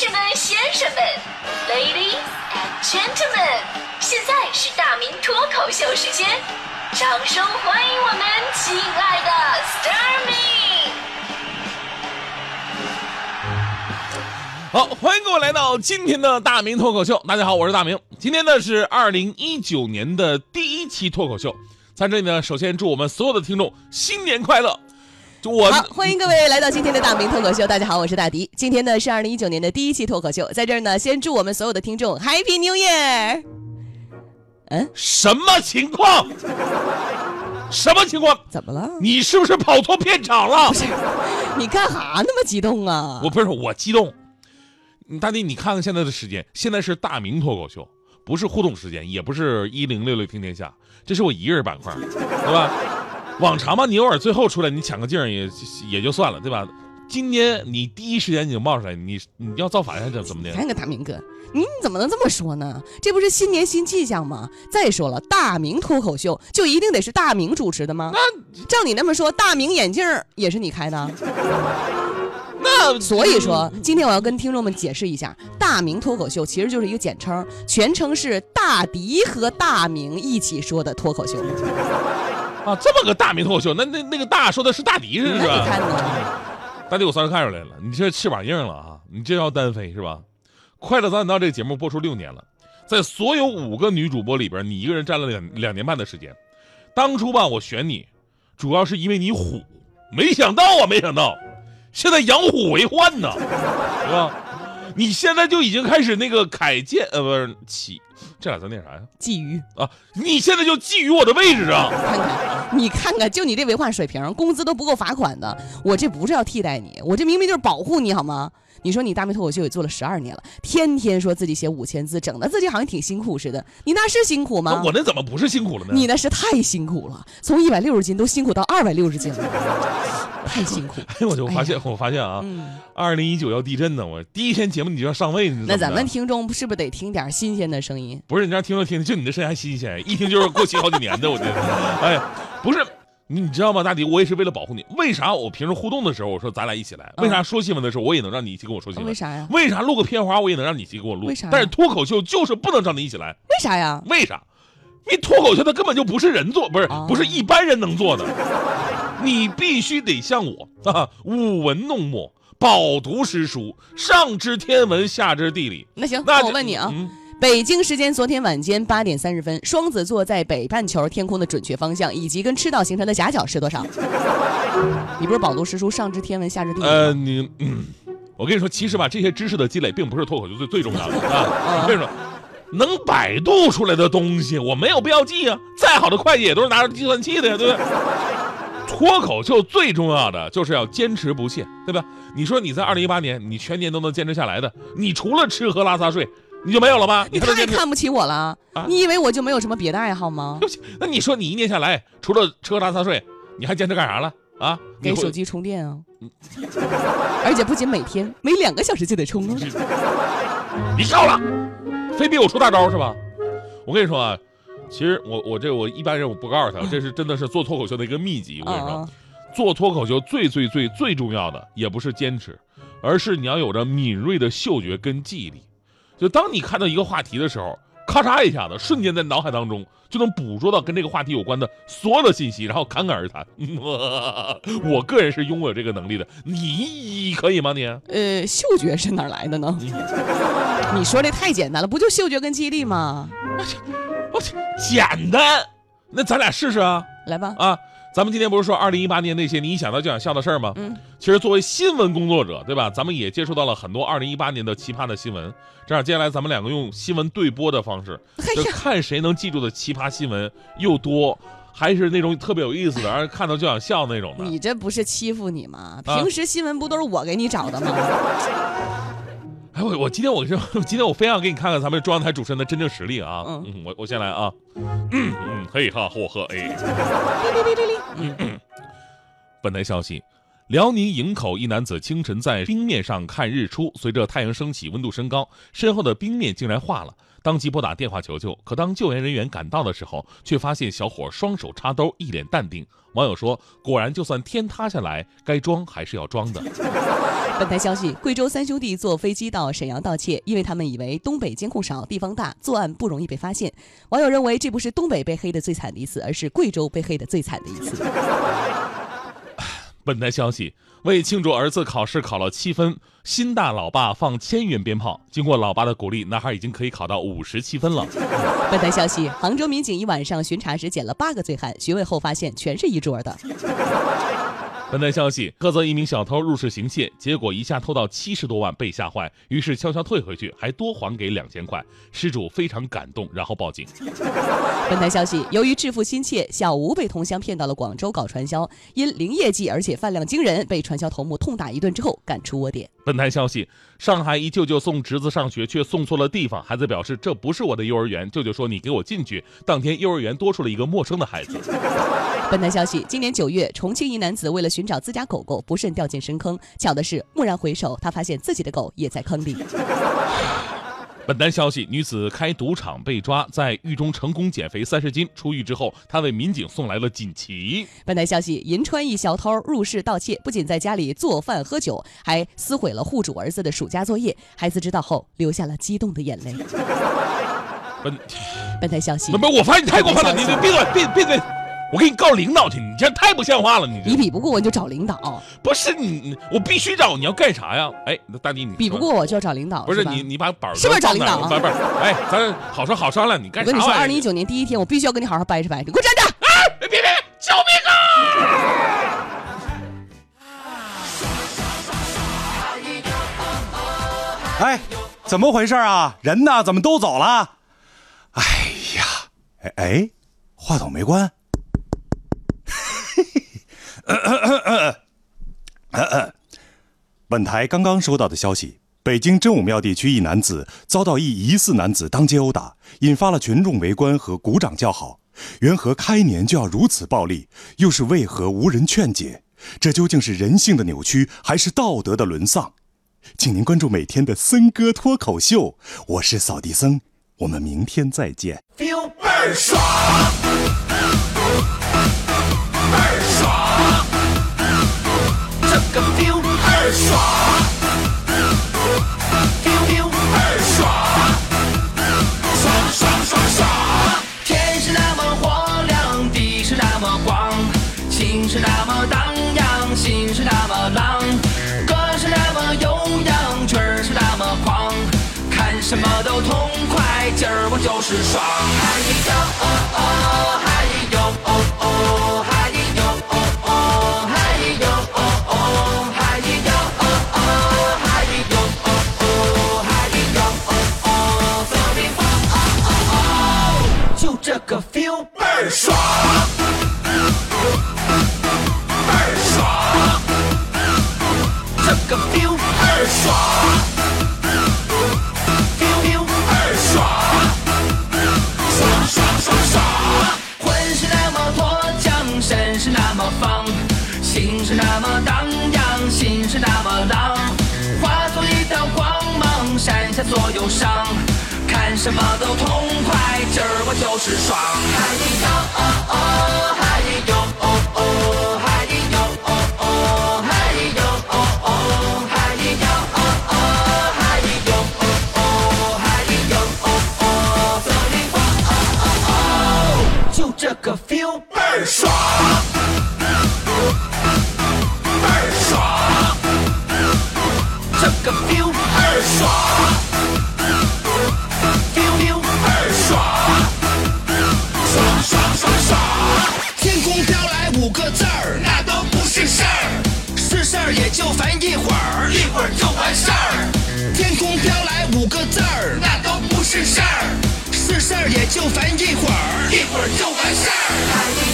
士们、先生们，Ladies and Gentlemen，现在是大明脱口秀时间，掌声欢迎我们亲爱的 s t a r m y 好，欢迎各位来到今天的大明脱口秀。大家好，我是大明。今天呢是二零一九年的第一期脱口秀，在这里呢，首先祝我们所有的听众新年快乐。就我好，欢迎各位来到今天的大明脱口秀。大家好，我是大迪。今天呢是二零一九年的第一期脱口秀，在这儿呢，先祝我们所有的听众 Happy New Year。嗯，什么情况？什么情况？怎么了？你是不是跑错片场了？不是你干哈那么激动啊？我不是我激动。大迪，你看看现在的时间，现在是大明脱口秀，不是互动时间，也不是一零六六听天下，这是我一个人板块，对吧？往常嘛，你偶尔最后出来，你抢个镜也也就算了，对吧？今天你第一时间你就冒出来，你你要造反还是怎么的？看看大明哥，你怎么能这么说呢？这不是新年新气象吗？再说了，大明脱口秀就一定得是大明主持的吗？那照你那么说，大明眼镜也是你开的？那所以说，今天我要跟听众们解释一下，大明脱口秀其实就是一个简称，全称是大迪和大明一起说的脱口秀。啊，这么个大名脱口秀，那那那个大说的是大迪是那你吧？大迪，我算是看出来了，你这翅膀硬了啊，你这要单飞是吧？快乐早点到这个节目播出六年了，在所有五个女主播里边，你一个人占了两两年半的时间。当初吧，我选你，主要是因为你虎，没想到啊，没想到，现在养虎为患呢，是吧？你现在就已经开始那个凯建，呃，不是起，这俩字念啥呀？觊觎，啊，你现在就觊觎我的位置啊！你看看，就你这文化水平，工资都不够罚款的。我这不是要替代你，我这明明就是保护你，好吗？你说你大明脱口秀也做了十二年了，天天说自己写五千字，整的自己好像挺辛苦似的。你那是辛苦吗？我那怎么不是辛苦了呢？你那是太辛苦了，从一百六十斤都辛苦到二百六十斤了，太辛苦。哎，我就发现，我发现啊，嗯，二零一九要地震呢，我第一天节目你就要上位，你知道吗？那咱们听众是不是得听点新鲜的声音？不是你让听众听，就你的声音还新鲜，一听就是过期好几年的，我觉得。哎，不是，你你知道吗，大迪，我也是为了保护你。为啥我平时互动的时候，我说咱俩一起来？为啥说新闻的时候，我也能让你一起跟我说新闻？为啥呀？为啥录个片花，我也能让你一起给我录？为啥但是脱口秀就是不能让你一起来，为啥呀？为啥？因为脱口秀它根本就不是人做，不是哦不是一般人能做的，你必须得像我啊，舞文弄墨，饱读诗书，上知天文，下知地理。那行，那我问你啊，嗯北京时间昨天晚间八点三十分，双子座在北半球天空的准确方向以及跟赤道形成的夹角是多少？你不是饱读诗书，上知天文，下知地理呃，你，我跟你说，其实吧，这些知识的积累并不是脱口秀最最重要的啊。我跟你说，能百度出来的东西，我没有必要记啊。再好的会计也都是拿着计算器的呀，对不对？脱口秀最重要的就是要坚持不懈，对吧？你说你在二零一八年，你全年都能坚持下来的，你除了吃喝拉撒睡，你就没有了吗？你？太看不起我了啊！你以为我就没有什么别的爱好吗对？不起，那你说你一年下来，除了吃喝拉撒睡，你还坚持干啥了啊？给手机充电啊！而且不仅每天，每两个小时就得充啊！你笑了，非逼我出大招是吧？我跟你说啊，其实我我这我一般人我不告诉他，这是真的是做脱口秀的一个秘籍。我跟你说，啊做脱口秀最最最最重要的也不是坚持，而是你要有着敏锐的嗅觉跟记忆力。就当你看到一个话题的时候，咔嚓一下子，瞬间在脑海当中就能捕捉到跟这个话题有关的所有的信息，然后侃侃而谈。我个人是拥有这个能力的，你可以吗？你？呃，嗅觉是哪来的呢？你说这太简单了，不就嗅觉跟记忆力吗？我去我去，简单，那咱俩试试啊来吧，啊！咱们今天不是说二零一八年那些你一想到就想笑的事儿吗？嗯，其实作为新闻工作者，对吧？咱们也接触到了很多二零一八年的奇葩的新闻。这样，接下来咱们两个用新闻对播的方式，就看谁能记住的奇葩新闻又多，还是那种特别有意思的，让人看到就想笑那种的。你这不是欺负你吗？啊平时新闻不都是我给你找的吗？哎，我我今天我是，今天我非要给你看看咱们中央台主持人的真正实力啊！嗯嗯，我我先来啊，嗯嗯，嘿哈嚯呵哎。哔哔哔哔哔。本台消息，辽宁营口一男子清晨在冰面上看日出，随着太阳升起，温度升高，身后的冰面竟然化了，当即拨打电话求救。可当救援人员赶到的时候，却发现小伙双手插兜，一脸淡定。网友说：“果然，就算天塌下来，该装还是要装的。”本台消息：贵州三兄弟坐飞机到沈阳盗窃，因为他们以为东北监控少、地方大，作案不容易被发现。网友认为，这不是东北被黑的最惨的一次，而是贵州被黑的最惨的一次。本台消息：为庆祝儿子考试考了七分，新大老爸放千元鞭炮。经过老爸的鼓励，男孩已经可以考到五十七分了。本台消息：杭州民警一晚上巡查时捡了八个醉汉，询问后发现全是一桌的。本台消息：菏泽一名小偷入室行窃，结果一下偷到七十多万，被吓坏，于是悄悄退回去，还多还给两千块。失主非常感动，然后报警。本台消息：由于致富心切，小吴被同乡骗到了广州搞传销，因零业绩而且饭量惊人，被传销头目痛打一顿之后赶出窝点。本台消息：上海一舅舅送侄子上学，却送错了地方，孩子表示这不是我的幼儿园，舅舅说你给我进去。当天幼儿园多出了一个陌生的孩子。本台消息：今年九月，重庆一男子为了寻找自家狗狗，不慎掉进深坑。巧的是，蓦然回首，他发现自己的狗也在坑里。本台消息：女子开赌场被抓，在狱中成功减肥三十斤。出狱之后，她为民警送来了锦旗。本台消息：银川一小偷入室盗窃，不仅在家里做饭喝酒，还撕毁了户主儿子的暑假作业。孩子知道后，流下了激动的眼泪。本本台消息：不不，我发现你太过分了，你你闭嘴，闭闭嘴。我给你告领导去，你这太不像话了！你你比不过我，你就找领导。不是你，我必须找。你要干啥呀？哎，那大弟，你比不过我就要找领导。不是你，你把板是不是找领导？不是不是，哎，咱好说好商量。你干啥？我跟你说，二零一九年第一天，我必须要跟你好好掰扯掰扯。你给我站着！啊！别别别！救命啊！哎，怎么回事啊？人呢？怎么都走了？哎呀，哎哎。话筒没关。本台刚刚收到的消息：北京真武庙地区一男子遭到一疑似男子当街殴打，引发了群众围观和鼓掌叫好。缘何开年就要如此暴力？又是为何无人劝解？这究竟是人性的扭曲，还是道德的沦丧？请您关注每天的森哥脱口秀，我是扫地僧。我们明天再见。feel 倍儿爽，倍儿爽，这个 feel 爽，feel feel 倍儿爽，爽爽爽爽。天是那么火亮，地是那么广，情是那么荡漾，心是那么浪，歌是那么悠扬，曲儿是那么狂，看什么都痛快。今儿我就是爽，嗨哟哦哦，么荡漾，心是那么浪，化作一道光芒，闪下所有伤，看什么都痛快，今儿我就是爽。嗨哟哦哦，嗨哟哦哦，就烦一会儿，一会儿就完事儿。